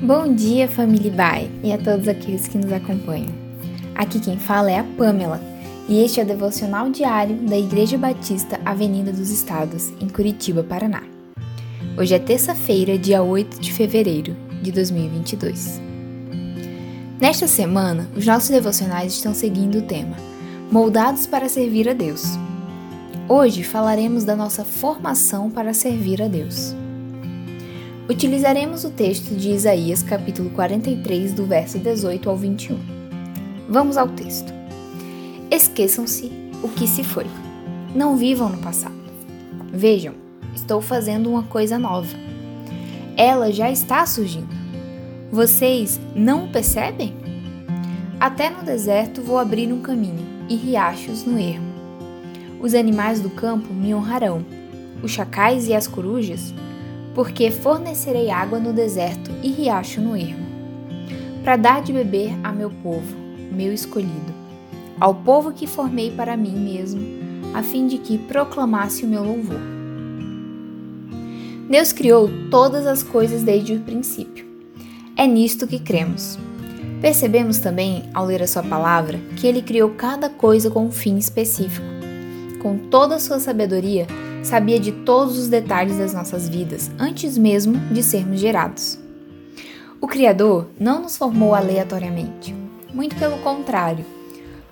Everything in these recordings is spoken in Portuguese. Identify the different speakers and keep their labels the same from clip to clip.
Speaker 1: Bom dia, família Bai, e a todos aqueles que nos acompanham. Aqui quem fala é a Pamela, e este é o devocional diário da Igreja Batista Avenida dos Estados, em Curitiba, Paraná. Hoje é terça-feira, dia 8 de fevereiro de 2022. Nesta semana, os nossos devocionais estão seguindo o tema Moldados para servir a Deus. Hoje falaremos da nossa formação para servir a Deus. Utilizaremos o texto de Isaías, capítulo 43, do verso 18 ao 21. Vamos ao texto. Esqueçam-se o que se foi. Não vivam no passado. Vejam, estou fazendo uma coisa nova. Ela já está surgindo. Vocês não percebem? Até no deserto vou abrir um caminho e riachos no ermo. Os animais do campo me honrarão. Os chacais e as corujas porque fornecerei água no deserto e riacho no ermo, para dar de beber a meu povo, meu escolhido, ao povo que formei para mim mesmo, a fim de que proclamasse o meu louvor. Deus criou todas as coisas desde o princípio. É nisto que cremos. Percebemos também, ao ler a Sua palavra, que Ele criou cada coisa com um fim específico. Com toda a sua sabedoria, sabia de todos os detalhes das nossas vidas antes mesmo de sermos gerados. O Criador não nos formou aleatoriamente, muito pelo contrário.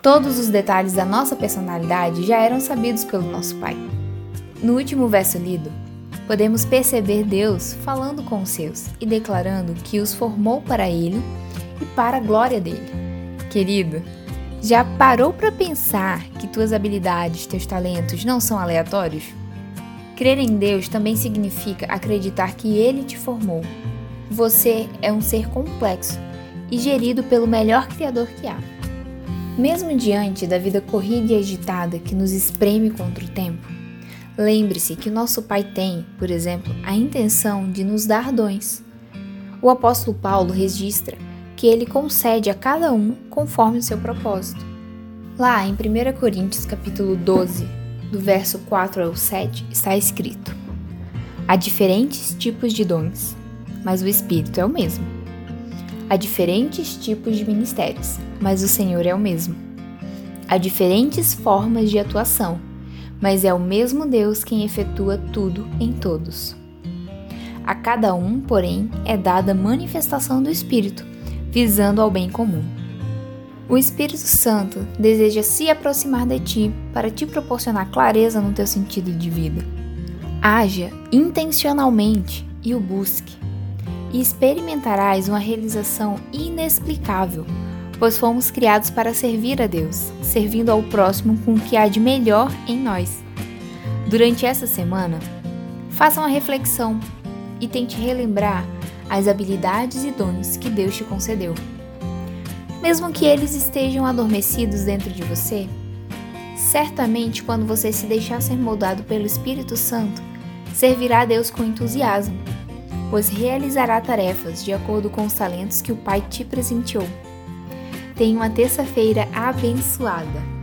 Speaker 1: Todos os detalhes da nossa personalidade já eram sabidos pelo nosso Pai. No último verso lido, podemos perceber Deus falando com os seus e declarando que os formou para Ele e para a glória dele. Querido, já parou para pensar que tuas habilidades, teus talentos não são aleatórios? Crer em Deus também significa acreditar que Ele te formou. Você é um ser complexo e gerido pelo melhor Criador que há. Mesmo diante da vida corrida e agitada que nos espreme contra o tempo, lembre-se que nosso Pai tem, por exemplo, a intenção de nos dar dons. O apóstolo Paulo registra que ele concede a cada um conforme o seu propósito. Lá em 1 Coríntios capítulo 12, do verso 4 ao 7, está escrito: Há diferentes tipos de dons, mas o Espírito é o mesmo. Há diferentes tipos de ministérios, mas o Senhor é o mesmo. Há diferentes formas de atuação, mas é o mesmo Deus quem efetua tudo em todos. A cada um, porém, é dada manifestação do Espírito, visando ao bem comum. O Espírito Santo deseja se aproximar de ti para te proporcionar clareza no teu sentido de vida. Haja intencionalmente e o busque, e experimentarás uma realização inexplicável, pois fomos criados para servir a Deus, servindo ao próximo com o que há de melhor em nós. Durante essa semana, faça uma reflexão e tente relembrar as habilidades e dons que Deus te concedeu mesmo que eles estejam adormecidos dentro de você? Certamente, quando você se deixar ser moldado pelo Espírito Santo, servirá a Deus com entusiasmo, pois realizará tarefas de acordo com os talentos que o Pai te presenteou. Tenha uma terça-feira abençoada.